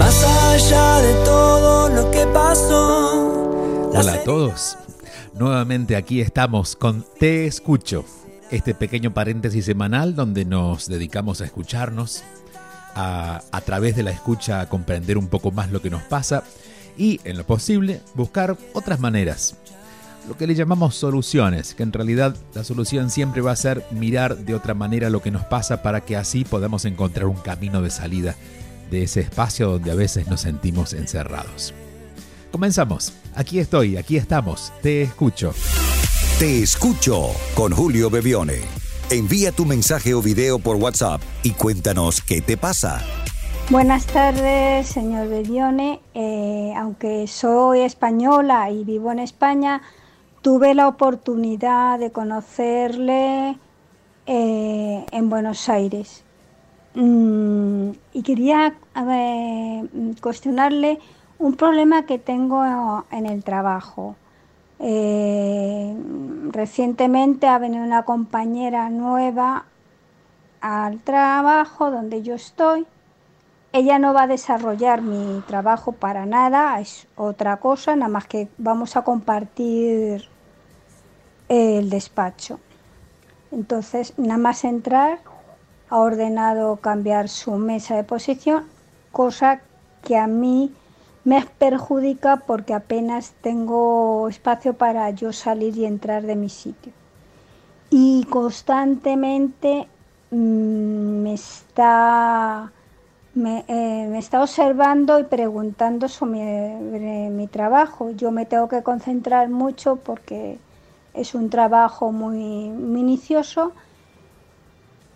Más allá de todo lo que pasó. Hola a todos. Nuevamente aquí estamos con Te Escucho, este pequeño paréntesis semanal donde nos dedicamos a escucharnos, a, a través de la escucha a comprender un poco más lo que nos pasa y, en lo posible, buscar otras maneras. Lo que le llamamos soluciones, que en realidad la solución siempre va a ser mirar de otra manera lo que nos pasa para que así podamos encontrar un camino de salida de ese espacio donde a veces nos sentimos encerrados. Comenzamos. Aquí estoy, aquí estamos. Te escucho. Te escucho con Julio Bebione. Envía tu mensaje o video por WhatsApp y cuéntanos qué te pasa. Buenas tardes, señor Bebione. Eh, aunque soy española y vivo en España, tuve la oportunidad de conocerle eh, en Buenos Aires. Mm, y quería cuestionarle un problema que tengo en el trabajo. Eh, recientemente ha venido una compañera nueva al trabajo donde yo estoy. Ella no va a desarrollar mi trabajo para nada, es otra cosa, nada más que vamos a compartir el despacho. Entonces, nada más entrar, ha ordenado cambiar su mesa de posición, cosa que a mí me perjudica porque apenas tengo espacio para yo salir y entrar de mi sitio. Y constantemente mmm, me está eh, me, está observando y preguntando sobre mi trabajo. Yo me tengo que concentrar mucho porque es un trabajo muy minucioso.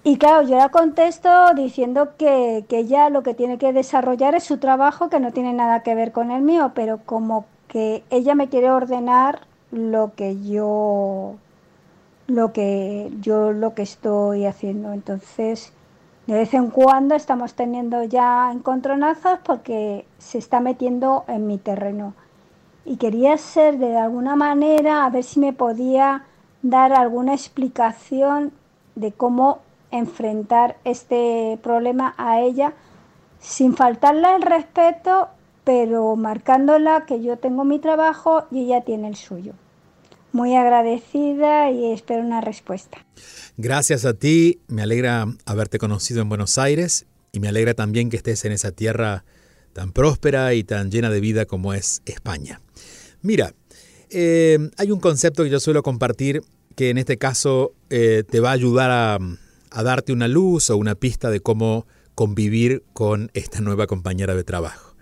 Y claro, yo la contesto diciendo que, que ella lo que tiene que desarrollar es su trabajo, que no tiene nada que ver con el mío, pero como que ella me quiere ordenar lo que yo lo que yo lo que estoy haciendo. Entonces, de vez en cuando estamos teniendo ya encontronazos porque se está metiendo en mi terreno. Y quería ser de alguna manera, a ver si me podía dar alguna explicación de cómo enfrentar este problema a ella sin faltarle el respeto, pero marcándola que yo tengo mi trabajo y ella tiene el suyo. Muy agradecida y espero una respuesta. Gracias a ti, me alegra haberte conocido en Buenos Aires y me alegra también que estés en esa tierra tan próspera y tan llena de vida como es España. Mira, eh, hay un concepto que yo suelo compartir que en este caso eh, te va a ayudar a, a darte una luz o una pista de cómo convivir con esta nueva compañera de trabajo.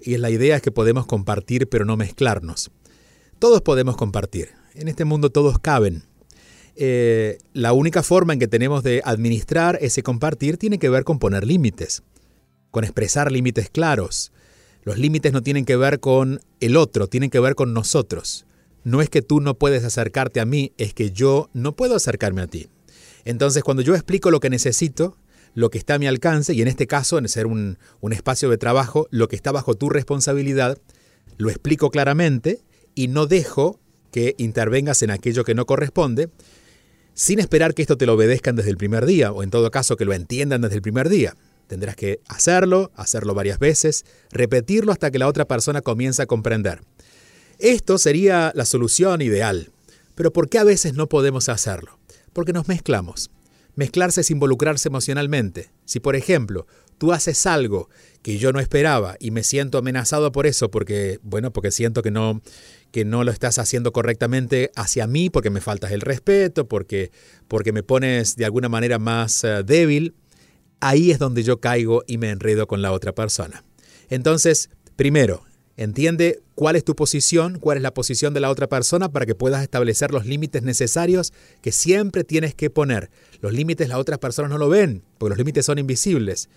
Y la idea es que podemos compartir pero no mezclarnos. Todos podemos compartir. En este mundo todos caben. Eh, la única forma en que tenemos de administrar ese compartir tiene que ver con poner límites, con expresar límites claros. Los límites no tienen que ver con el otro, tienen que ver con nosotros. No es que tú no puedes acercarte a mí, es que yo no puedo acercarme a ti. Entonces, cuando yo explico lo que necesito, lo que está a mi alcance, y en este caso, en ser un, un espacio de trabajo, lo que está bajo tu responsabilidad, lo explico claramente y no dejo que intervengas en aquello que no corresponde, sin esperar que esto te lo obedezcan desde el primer día, o en todo caso que lo entiendan desde el primer día. Tendrás que hacerlo, hacerlo varias veces, repetirlo hasta que la otra persona comience a comprender. Esto sería la solución ideal. Pero ¿por qué a veces no podemos hacerlo? Porque nos mezclamos. Mezclarse es involucrarse emocionalmente. Si, por ejemplo, tú haces algo que yo no esperaba y me siento amenazado por eso porque bueno, porque siento que no que no lo estás haciendo correctamente hacia mí porque me faltas el respeto, porque porque me pones de alguna manera más eh, débil, ahí es donde yo caigo y me enredo con la otra persona. Entonces, primero, entiende cuál es tu posición, cuál es la posición de la otra persona para que puedas establecer los límites necesarios que siempre tienes que poner. Los límites las otras personas no lo ven, porque los límites son invisibles.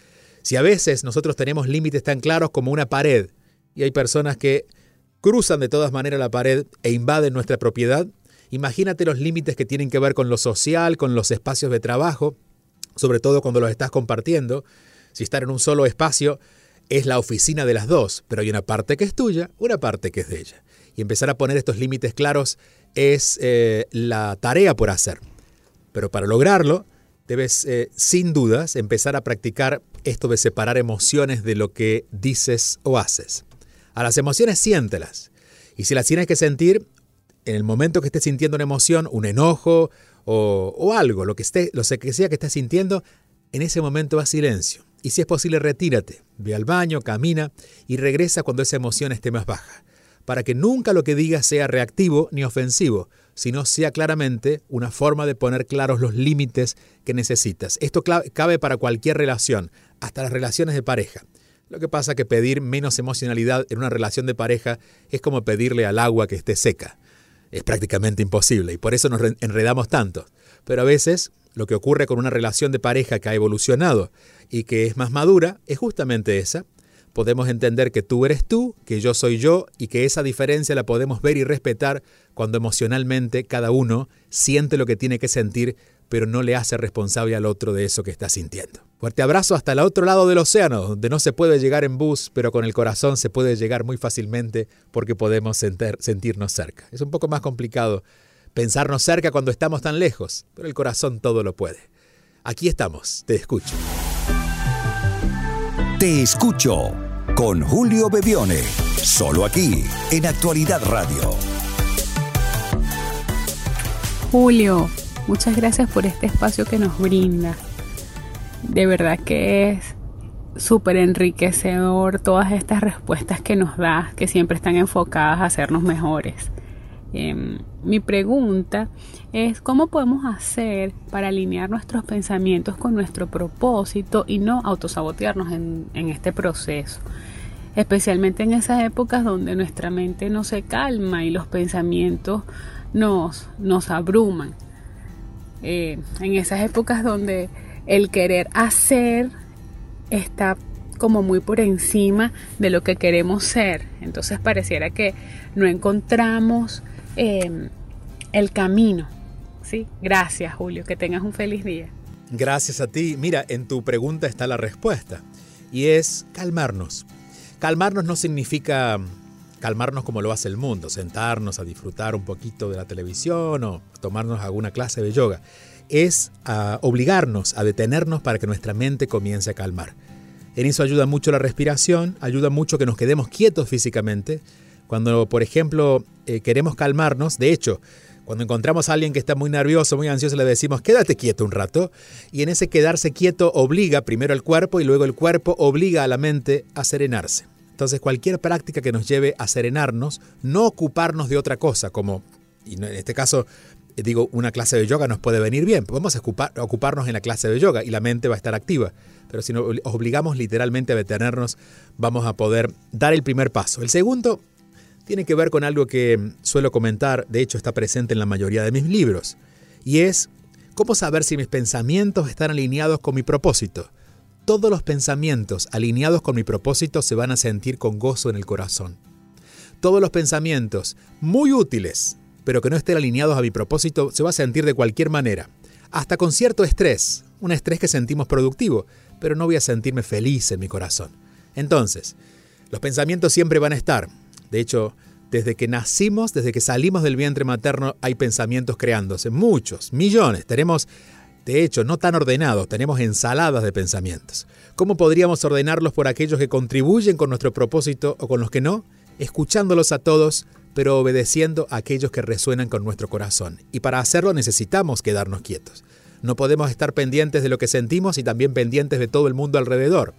Si a veces nosotros tenemos límites tan claros como una pared y hay personas que cruzan de todas maneras la pared e invaden nuestra propiedad, imagínate los límites que tienen que ver con lo social, con los espacios de trabajo, sobre todo cuando los estás compartiendo. Si estar en un solo espacio es la oficina de las dos, pero hay una parte que es tuya, una parte que es de ella. Y empezar a poner estos límites claros es eh, la tarea por hacer. Pero para lograrlo, debes eh, sin dudas empezar a practicar esto de separar emociones de lo que dices o haces. A las emociones siéntelas. Y si las tienes que sentir, en el momento que estés sintiendo una emoción, un enojo o, algo, lo que, esté, lo que sea que estés sintiendo, en ese momento a silencio. Y si es posible, retírate, ve al baño, camina y regresa cuando esa emoción esté más baja, para que nunca lo que digas sea reactivo ni ofensivo, sino sea claramente una forma de poner claros los límites que necesitas. Esto cabe para cualquier relación, hasta las relaciones de pareja. Lo que pasa que pedir menos emocionalidad en una relación de pareja es como pedirle al agua que esté seca. Es prácticamente imposible y por eso nos enredamos tanto. Pero a veces lo que ocurre con una relación de pareja que ha evolucionado y que es más madura es justamente esa. Podemos entender que tú eres tú, que yo soy yo y que esa diferencia la podemos ver y respetar cuando emocionalmente cada uno siente lo que tiene que sentir, pero no le hace responsable al otro de eso que está sintiendo. Fuerte abrazo hasta el otro lado del océano, donde no se puede llegar en bus, pero con el corazón se puede llegar muy fácilmente porque podemos sentirnos cerca. Es un poco más complicado pensarnos cerca cuando estamos tan lejos, pero el corazón todo lo puede. Aquí estamos, te escucho. Te escucho con Julio Bebione, solo aquí en Actualidad Radio. Julio, muchas gracias por este espacio que nos brinda. De verdad que es súper enriquecedor todas estas respuestas que nos da, que siempre están enfocadas a hacernos mejores. Em, mi pregunta es cómo podemos hacer para alinear nuestros pensamientos con nuestro propósito y no autosabotearnos en, este proceso, especialmente en esas épocas donde nuestra mente no se calma y los pensamientos nos, nos abruman. Eh, en esas épocas donde el querer hacer está como muy por encima de lo que queremos ser. Entonces pareciera que no encontramos Em, el camino. ¿sí? Gracias, Julio. Que tengas un feliz día. Gracias a ti. Mira, en tu pregunta está la respuesta. Y es calmarnos. Calmarnos no significa calmarnos como lo hace el mundo, sentarnos a disfrutar un poquito de la televisión o tomarnos alguna clase de yoga. Es obligarnos a detenernos para que nuestra mente comience a calmar. En eso ayuda mucho la respiración, ayuda mucho que nos quedemos quietos físicamente, cuando, por ejemplo, eh, queremos calmarnos, de hecho, cuando encontramos a alguien que está muy nervioso, muy ansioso, le decimos, quédate quieto un rato. Y en ese quedarse quieto obliga primero al cuerpo y luego el cuerpo obliga a la mente a serenarse. Entonces cualquier práctica que nos lleve a serenarnos, no ocuparnos de otra cosa, como y en este caso eh, digo, una clase de yoga nos puede venir bien. Podemos ocuparnos en la clase de yoga y la mente va a estar activa. Pero si nos obligamos literalmente a detenernos, vamos a poder dar el primer paso. El segundo tiene que ver con algo que suelo comentar, de hecho está presente en la mayoría de mis libros, y es cómo saber si mis pensamientos están alineados con mi propósito. Todos los pensamientos alineados con mi propósito se van a sentir con gozo en el corazón. Todos los pensamientos muy útiles, pero que no estén alineados a mi propósito, se va a sentir de cualquier manera. Hasta con cierto estrés, un estrés que sentimos productivo, pero no voy a sentirme feliz en mi corazón. Entonces, los pensamientos siempre van a estar, de hecho, desde que nacimos, desde que salimos del vientre materno, hay pensamientos creándose. Muchos, millones. Tenemos, de hecho, no tan ordenados, tenemos ensaladas de pensamientos. ¿Cómo podríamos ordenarlos por aquellos que contribuyen con nuestro propósito o con los que no? Escuchándolos a todos, pero obedeciendo a aquellos que resuenan con nuestro corazón. Y para hacerlo necesitamos quedarnos quietos. No podemos estar pendientes de lo que sentimos y también pendientes de todo el mundo alrededor.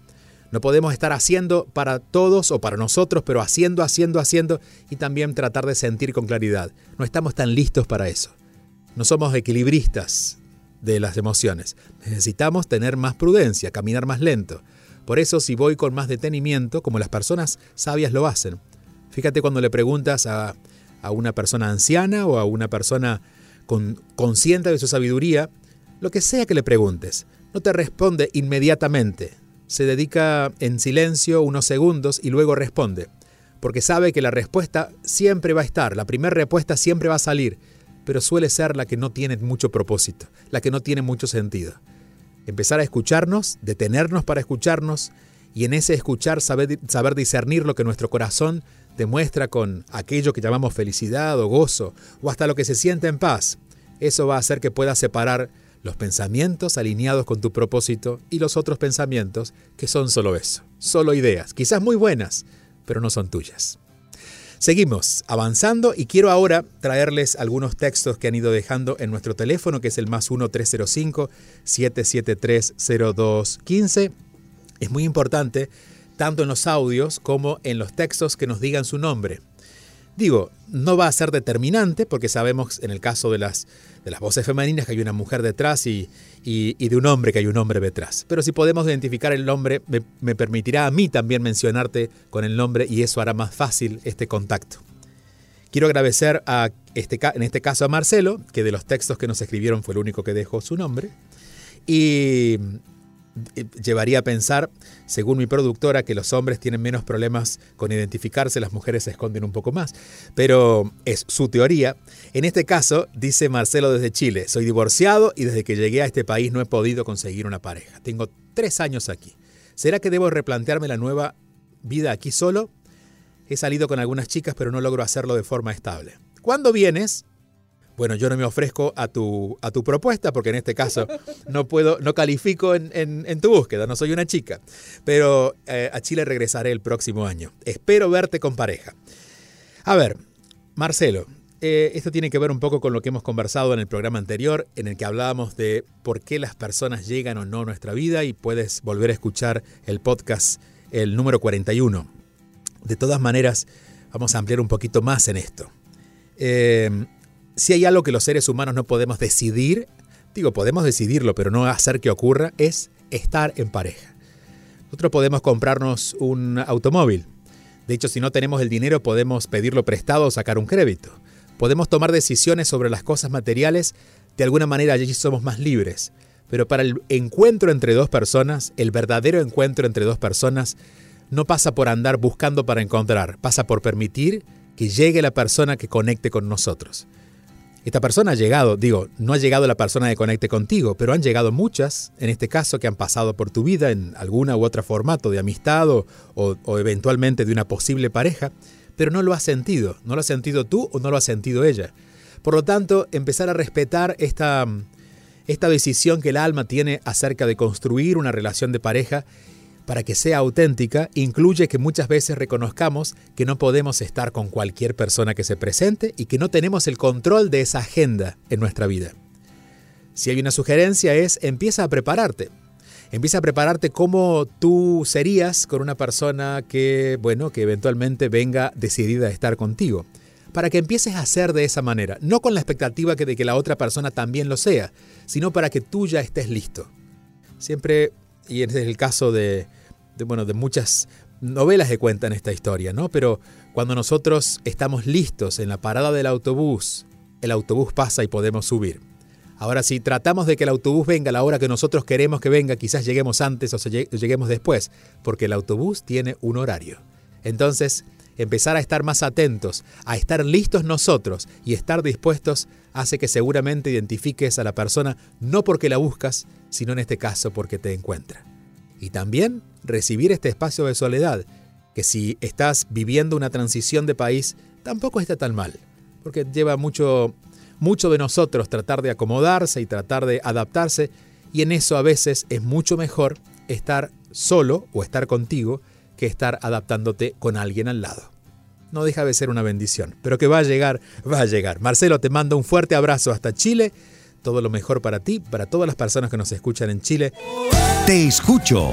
No podemos estar haciendo para todos o para nosotros, pero haciendo, haciendo, haciendo y también tratar de sentir con claridad. No estamos tan listos para eso. No somos equilibristas de las emociones. Necesitamos tener más prudencia, caminar más lento. Por eso si voy con más detenimiento, como las personas sabias lo hacen. Fíjate cuando le preguntas a, a una persona anciana o a una persona con, consciente de su sabiduría, lo que sea que le preguntes, no te responde inmediatamente, se dedica en silencio unos segundos y luego responde, porque sabe que la respuesta siempre va a estar, la primera respuesta siempre va a salir, pero suele ser la que no tiene mucho propósito, la que no tiene mucho sentido. Empezar a escucharnos, detenernos para escucharnos y en ese escuchar saber, saber discernir lo que nuestro corazón demuestra con aquello que llamamos felicidad o gozo o hasta lo que se siente en paz. Eso va a hacer que puedas separar los pensamientos alineados con tu propósito y los otros pensamientos que son solo eso, solo ideas, quizás muy buenas, pero no son tuyas. Seguimos avanzando y quiero ahora traerles algunos textos que han ido dejando en nuestro teléfono, que es el más 1-305-773-0215. Es muy importante, tanto en los audios como en los textos, que nos digan su nombre. Digo, no va a ser determinante porque sabemos en el caso de las de las voces femeninas que hay una mujer detrás y, de un hombre que hay un hombre detrás. Pero si podemos identificar el nombre, me, permitirá a mí también mencionarte con el nombre y eso hará más fácil este contacto. Quiero agradecer a este, en este caso a Marcelo, que de los textos que nos escribieron fue el único que dejó su nombre. Y llevaría a pensar, según mi productora, que los hombres tienen menos problemas con identificarse, las mujeres se esconden un poco más. Pero es su teoría. En este caso, dice Marcelo desde Chile, soy divorciado y desde que llegué a este país no he podido conseguir una pareja. Tengo tres años aquí. ¿Será que debo replantearme la nueva vida aquí solo? He salido con algunas chicas, pero no logro hacerlo de forma estable. ¿Cuándo vienes? Bueno, yo no me ofrezco a tu, a tu propuesta porque en este caso no puedo, no califico en, tu búsqueda, no soy una chica. Pero eh, a Chile regresaré el próximo año. Espero verte con pareja. A ver, Marcelo, eh, esto tiene que ver un poco con lo que hemos conversado en el programa anterior, en el que hablábamos de por qué las personas llegan o no a nuestra vida y puedes volver a escuchar el podcast, el número 41. De todas maneras, vamos a ampliar un poquito más en esto. Eh, si hay algo que los seres humanos no podemos decidir, digo, podemos decidirlo, pero no hacer que ocurra, es estar en pareja. Nosotros podemos comprarnos un automóvil. De hecho, si no tenemos el dinero, podemos pedirlo prestado o sacar un crédito. Podemos tomar decisiones sobre las cosas materiales, de alguna manera allí somos más libres. Pero para el encuentro entre dos personas, el verdadero encuentro entre dos personas, no pasa por andar buscando para encontrar, pasa por permitir que llegue la persona que conecte con nosotros. Esta persona ha llegado, digo, no ha llegado la persona que conecte contigo, pero han llegado muchas, en este caso, que han pasado por tu vida en alguna u otra formato de amistad o, o, eventualmente de una posible pareja, pero no lo has sentido, no lo has sentido tú o no lo ha sentido ella. Por lo tanto, empezar a respetar esta, esta decisión que el alma tiene acerca de construir una relación de pareja para que sea auténtica, incluye que muchas veces reconozcamos que no podemos estar con cualquier persona que se presente y que no tenemos el control de esa agenda en nuestra vida. Si hay una sugerencia es empieza a prepararte. Empieza a prepararte cómo tú serías con una persona que, bueno, que eventualmente venga decidida a estar contigo. Para que empieces a hacer de esa manera, no con la expectativa de que la otra persona también lo sea, sino para que tú ya estés listo. Siempre, y es el caso de, de, bueno, de muchas novelas que cuentan esta historia, ¿no? Pero cuando nosotros estamos listos en la parada del autobús, el autobús pasa y podemos subir. Ahora, si tratamos de que el autobús venga a la hora que nosotros queremos que venga, quizás lleguemos antes o lleguemos después, porque el autobús tiene un horario. Entonces, empezar a estar más atentos, a estar listos nosotros y estar dispuestos hace que seguramente identifiques a la persona no porque la buscas, sino en este caso porque te encuentra. Y también recibir este espacio de soledad, que si estás viviendo una transición de país, tampoco está tan mal, porque lleva mucho, mucho de nosotros tratar de acomodarse y tratar de adaptarse, y en eso a veces es mucho mejor estar solo o estar contigo que estar adaptándote con alguien al lado. No deja de ser una bendición, pero que va a llegar, va a llegar. Marcelo, te mando un fuerte abrazo hasta Chile todo lo mejor para ti, para todas las personas que nos escuchan en Chile. Te escucho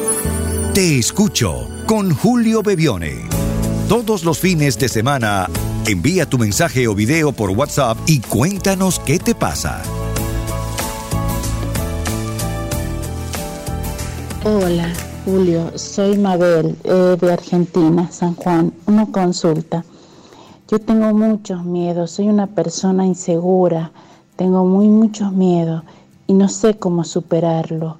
Te escucho con Julio Bebione. Todos los fines de semana, envía tu mensaje o video por WhatsApp y cuéntanos qué te pasa. Hola, Julio, soy Mabel eh, de Argentina, San Juan. Una consulta. Yo tengo muchos miedos, soy una persona insegura, tengo muy muchos miedos y no sé cómo superarlo.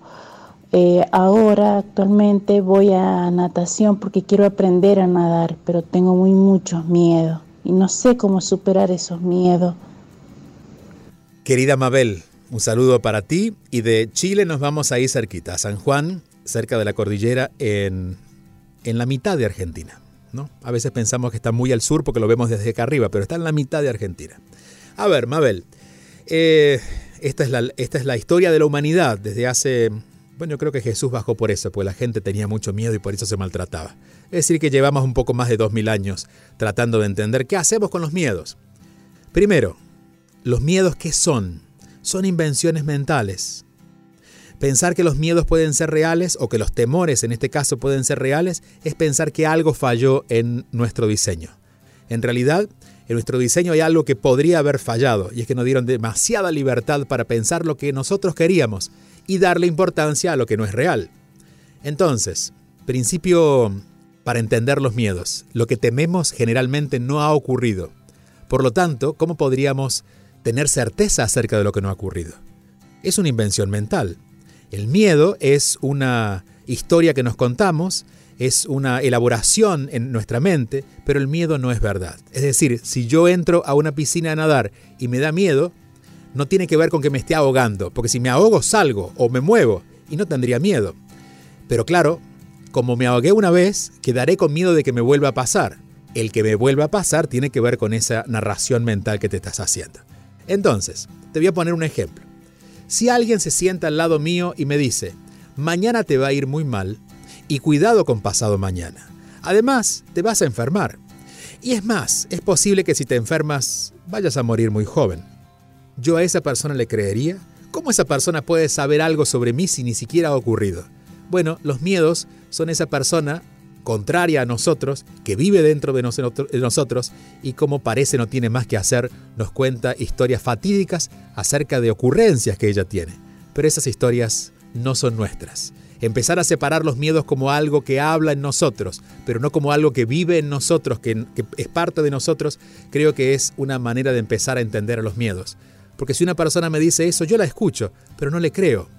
Eh, ahora actualmente voy a natación porque quiero aprender a nadar, pero tengo muy muchos miedos y no sé cómo superar esos miedos. Querida Mabel, un saludo para ti y de Chile nos vamos a ir cerquita, a San Juan, cerca de la cordillera, en, en la mitad de Argentina. ¿no? A veces pensamos que está muy al sur porque lo vemos desde acá arriba, pero está en la mitad de Argentina. A ver, Mabel, eh, esta, es la, esta es la historia de la humanidad desde hace... Bueno, creo que Jesús bajó por eso, pues la gente tenía mucho miedo y por eso se maltrataba. Es decir, que llevamos un poco más de dos mil años tratando de entender qué hacemos con los miedos. Primero, los miedos qué son? Son invenciones mentales. Pensar que los miedos pueden ser reales o que los temores en este caso pueden ser reales es pensar que algo falló en nuestro diseño. En realidad, en nuestro diseño hay algo que podría haber fallado y es que nos dieron demasiada libertad para pensar lo que nosotros queríamos y darle importancia a lo que no es real. Entonces, principio para entender los miedos. Lo que tememos generalmente no ha ocurrido. Por lo tanto, ¿cómo podríamos tener certeza acerca de lo que no ha ocurrido? Es una invención mental. El miedo es una historia que nos contamos, es una elaboración en nuestra mente, pero el miedo no es verdad. Es decir, si yo entro a una piscina a nadar y me da miedo, no tiene que ver con que me esté ahogando, porque si me ahogo salgo o me muevo y no tendría miedo. Pero claro, como me ahogué una vez, quedaré con miedo de que me vuelva a pasar. El que me vuelva a pasar tiene que ver con esa narración mental que te estás haciendo. Entonces, te voy a poner un ejemplo. Si alguien se sienta al lado mío y me dice, mañana te va a ir muy mal y cuidado con pasado mañana. Además, te vas a enfermar. Y es más, es posible que si te enfermas vayas a morir muy joven. ¿Yo a esa persona le creería? ¿Cómo esa persona puede saber algo sobre mí si ni siquiera ha ocurrido? Bueno, los miedos son esa persona contraria a nosotros, que vive dentro de, nosotros y como parece no tiene más que hacer, nos cuenta historias fatídicas acerca de ocurrencias que ella tiene. Pero esas historias no son nuestras. Empezar a separar los miedos como algo que habla en nosotros, pero no como algo que vive en nosotros, que, es parte de nosotros, creo que es una manera de empezar a entender a los miedos. Porque si una persona me dice eso, yo la escucho, pero no le creo.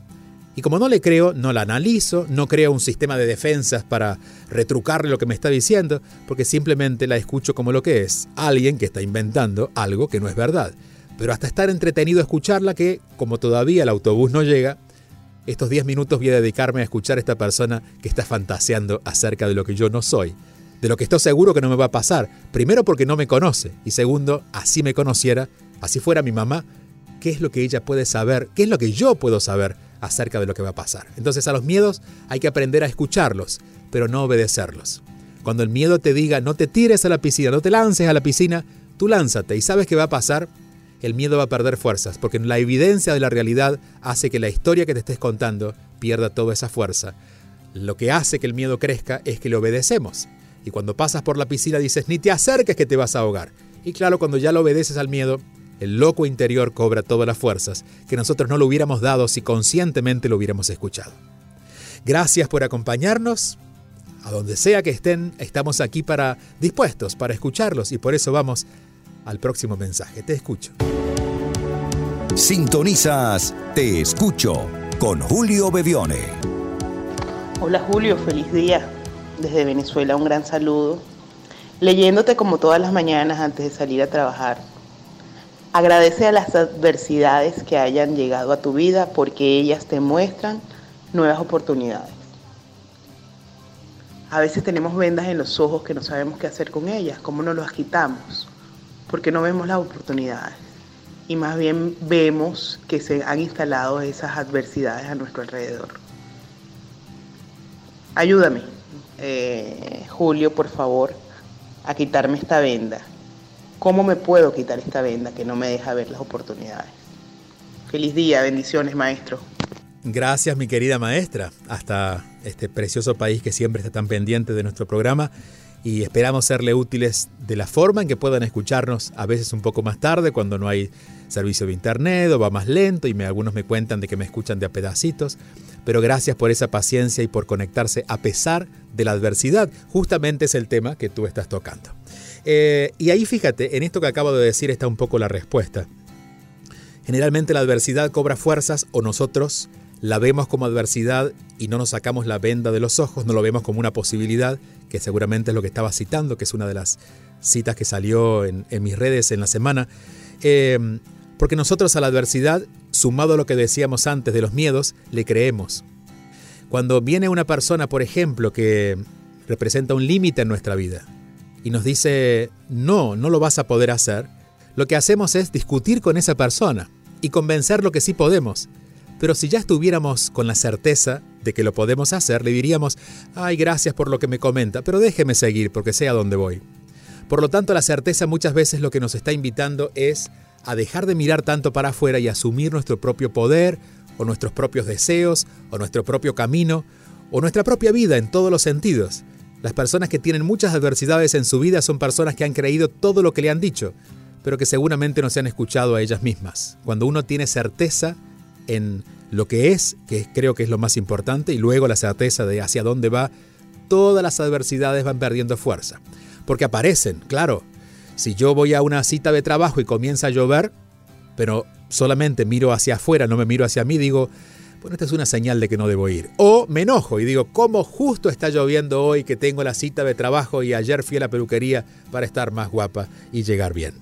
Y como no le creo, no la analizo, no creo un sistema de defensas para retrucarle lo que me está diciendo, porque simplemente la escucho como lo que es, alguien que está inventando algo que no es verdad. Pero hasta estar entretenido a escucharla que, como todavía el autobús no llega, estos 10 minutos voy a dedicarme a escuchar a esta persona que está fantaseando acerca de lo que yo no soy, de lo que estoy seguro que no me va a pasar, primero porque no me conoce, y segundo, así me conociera, así fuera mi mamá, qué es lo que ella puede saber, qué es lo que yo puedo saber acerca de lo que va a pasar. Entonces a los miedos hay que aprender a escucharlos, pero no obedecerlos. Cuando el miedo te diga no te tires a la piscina, no te lances a la piscina, tú lánzate y sabes qué va a pasar. El miedo va a perder fuerzas, porque la evidencia de la realidad hace que la historia que te estés contando pierda toda esa fuerza. Lo que hace que el miedo crezca es que le obedecemos. Y cuando pasas por la piscina dices, ni te acerques que te vas a ahogar. Y claro, cuando ya lo obedeces al miedo, el loco interior cobra todas las fuerzas que nosotros no lo hubiéramos dado si conscientemente lo hubiéramos escuchado. Gracias por acompañarnos. A donde sea que estén, estamos aquí para dispuestos para escucharlos y por eso vamos al próximo mensaje. Te escucho. Sintonizas Te escucho con Julio Bevione. Hola Julio, feliz día. Desde Venezuela un gran saludo. Leyéndote como todas las mañanas antes de salir a trabajar Agradece a las adversidades que hayan llegado a tu vida porque ellas te muestran nuevas oportunidades. A veces tenemos vendas en los ojos que no sabemos qué hacer con ellas, cómo nos las quitamos, porque no vemos las oportunidades y más bien vemos que se han instalado esas adversidades a nuestro alrededor. Ayúdame, eh, Julio, por favor, a quitarme esta venda. ¿Cómo me puedo quitar esta venda que no me deja ver las oportunidades? Feliz día, bendiciones, maestro. Gracias, mi querida maestra, hasta este precioso país que siempre está tan pendiente de nuestro programa y esperamos serle útiles de la forma en que puedan escucharnos, a veces un poco más tarde cuando no hay servicio de internet o va más lento y algunos me cuentan de que me escuchan de a pedacitos, pero gracias por esa paciencia y por conectarse a pesar de la adversidad, justamente es el tema que tú estás tocando. Eh, y ahí fíjate, en esto que acabo de decir está un poco la respuesta. Generalmente la adversidad cobra fuerzas o nosotros la vemos como adversidad y no nos sacamos la venda de los ojos, no lo vemos como una posibilidad, que seguramente es lo que estaba citando, que es una de las citas que salió en, mis redes en la semana. Em, porque nosotros a la adversidad, sumado a lo que decíamos antes de los miedos, le creemos. Cuando viene una persona, por ejemplo, que representa un límite en nuestra vida y nos dice, no, no lo vas a poder hacer, lo que hacemos es discutir con esa persona y convencerlo que sí podemos pero si ya estuviéramos con la certeza de que lo podemos hacer, le diríamos, ay, gracias por lo que me comenta, pero déjeme seguir porque sé a dónde voy. Por lo tanto, la certeza muchas veces lo que nos está invitando es a dejar de mirar tanto para afuera y asumir nuestro propio poder, o nuestros propios deseos, o nuestro propio camino, o nuestra propia vida en todos los sentidos. Las personas que tienen muchas adversidades en su vida son personas que han creído todo lo que le han dicho, pero que seguramente no se han escuchado a ellas mismas. Cuando uno tiene certeza, en lo que es, que creo que es lo más importante, y luego la certeza de hacia dónde va, todas las adversidades van perdiendo fuerza. Porque aparecen, claro. Si yo voy a una cita de trabajo y comienza a llover, pero solamente miro hacia afuera, no me miro hacia mí, digo, bueno, esta es una señal de que no debo ir. O me enojo y digo, ¿cómo justo está lloviendo hoy que tengo la cita de trabajo y ayer fui a la peluquería para estar más guapa y llegar bien?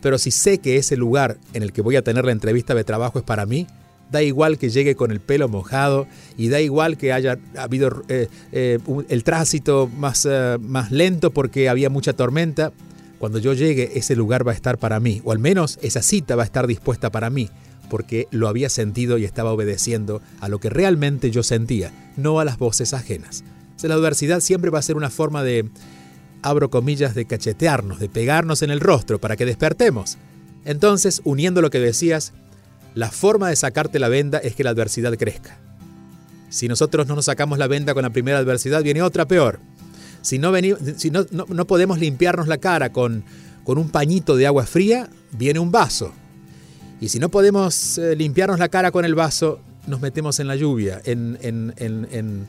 Pero si sé que ese lugar en el que voy a tener la entrevista de trabajo es para mí, da igual que llegue con el pelo mojado y da igual que haya habido eh, eh, el tránsito más, eh, más lento porque había mucha tormenta. Cuando yo llegue, ese lugar va a estar para mí, o al menos esa cita va a estar dispuesta para mí, porque lo había sentido y estaba obedeciendo a lo que realmente yo sentía, no a las voces ajenas. la adversidad siempre va a ser una forma de, abro comillas, de cachetearnos, de pegarnos en el rostro para que despertemos. Entonces, uniendo lo que decías, la forma de sacarte la venda es que la adversidad crezca. Si nosotros no nos sacamos la venda con la primera adversidad, viene otra peor. Si no, si no, no, podemos limpiarnos la cara con, con, un pañito de agua fría, viene un vaso. Y si no podemos eh, limpiarnos la cara con el vaso, nos metemos en la lluvia, en, en, en, en,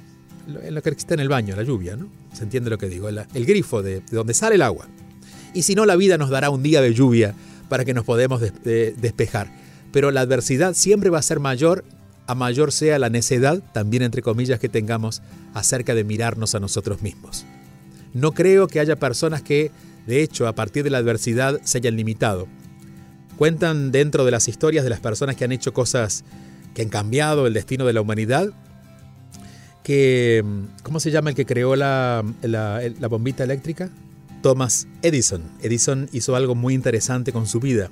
lo que existe en el baño, la lluvia, ¿no? Se entiende lo que digo, el, grifo de, donde sale el agua. Y si no, la vida nos dará un día de lluvia para que nos podamos despejar pero la adversidad siempre va a ser mayor a mayor sea la necedad, también entre comillas, que tengamos acerca de mirarnos a nosotros mismos. No creo que haya personas que, de hecho, a partir de la adversidad se hayan limitado. Cuentan dentro de las historias de las personas que han hecho cosas que han cambiado el destino de la humanidad, que, ¿cómo se llama el que creó la, la bombita eléctrica? Thomas Edison. Edison hizo algo muy interesante con su vida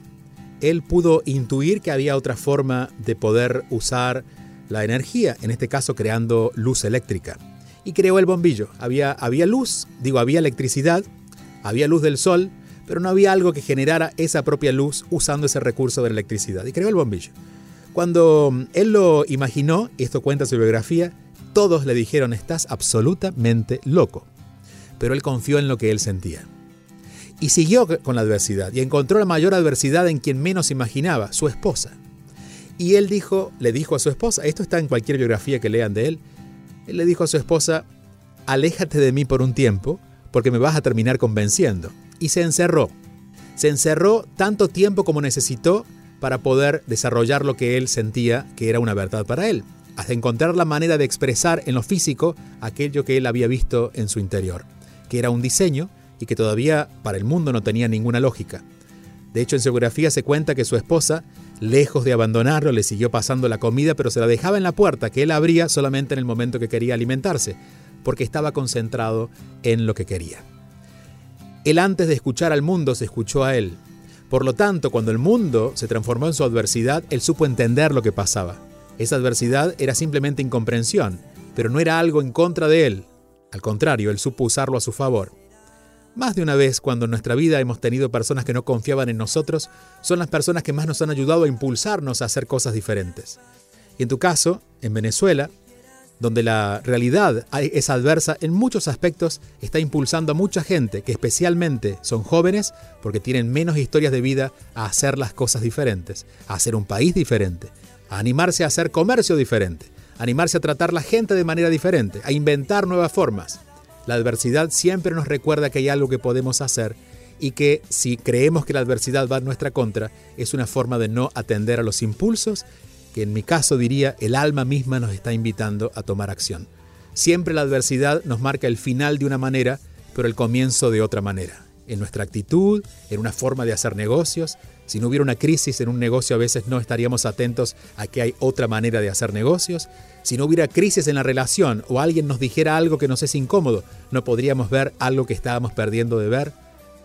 él pudo intuir que había otra forma de poder usar la energía, en este caso creando luz eléctrica. Y creó el bombillo. Había, había luz, digo, había electricidad, había luz del sol, pero no había algo que generara esa propia luz usando ese recurso de la electricidad. Y creó el bombillo. Cuando él lo imaginó, y esto cuenta su biografía, todos le dijeron, estás absolutamente loco. Pero él confió en lo que él sentía. Y siguió con la adversidad y encontró la mayor adversidad en quien menos imaginaba, su esposa. Y él dijo, le dijo a su esposa, esto está en cualquier biografía que lean de él, él le dijo a su esposa, aléjate de mí por un tiempo, porque me vas a terminar convenciendo. Y se encerró. Se encerró tanto tiempo como necesitó para poder desarrollar lo que él sentía que era una verdad para él, hasta encontrar la manera de expresar en lo físico aquello que él había visto en su interior, que era un diseño y que todavía para el mundo no tenía ninguna lógica. De hecho, en su se cuenta que su esposa, lejos de abandonarlo, le siguió pasando la comida, pero se la dejaba en la puerta, que él abría solamente en el momento que quería alimentarse, porque estaba concentrado en lo que quería. Él antes de escuchar al mundo se escuchó a él. Por lo tanto, cuando el mundo se transformó en su adversidad, él supo entender lo que pasaba. Esa adversidad era simplemente incomprensión, pero no era algo en contra de él. Al contrario, él supo usarlo a su favor. Más de una vez cuando en nuestra vida hemos tenido personas que no confiaban en nosotros, son las personas que más nos han ayudado a impulsarnos a hacer cosas diferentes. Y en tu caso, en Venezuela, donde la realidad es adversa en muchos aspectos, está impulsando a mucha gente, que especialmente son jóvenes, porque tienen menos historias de vida, a hacer las cosas diferentes, a hacer un país diferente, a animarse a hacer comercio diferente, a animarse a tratar la gente de manera diferente, a inventar nuevas formas. La adversidad siempre nos recuerda que hay algo que podemos hacer y que si creemos que la adversidad va en nuestra contra, es una forma de no atender a los impulsos que en mi caso diría el alma misma nos está invitando a tomar acción. Siempre la adversidad nos marca el final de una manera, pero el comienzo de otra manera. En nuestra actitud, en una forma de hacer negocios. Si no hubiera una crisis en un negocio a veces no estaríamos atentos a que hay otra manera de hacer negocios. Si no hubiera crisis en la relación o alguien nos dijera algo que nos es incómodo, no podríamos ver algo que estábamos perdiendo de ver.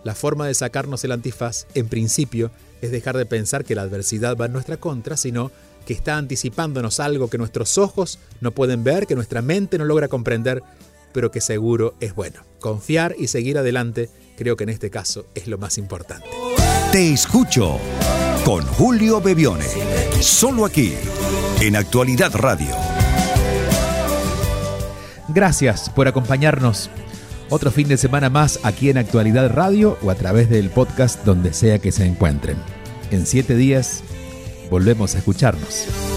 La forma de sacarnos el antifaz, en principio, es dejar de pensar que la adversidad va en nuestra contra, sino que está anticipándonos algo que nuestros ojos no pueden ver, que nuestra mente no logra comprender, pero que seguro es bueno. Confiar y seguir adelante creo que en este caso es lo más importante. Te escucho con Julio Bebione, solo aquí, en Actualidad Radio. Gracias por acompañarnos. Otro fin de semana más aquí en Actualidad Radio o a través del podcast donde sea que se encuentren. En siete días volvemos a escucharnos.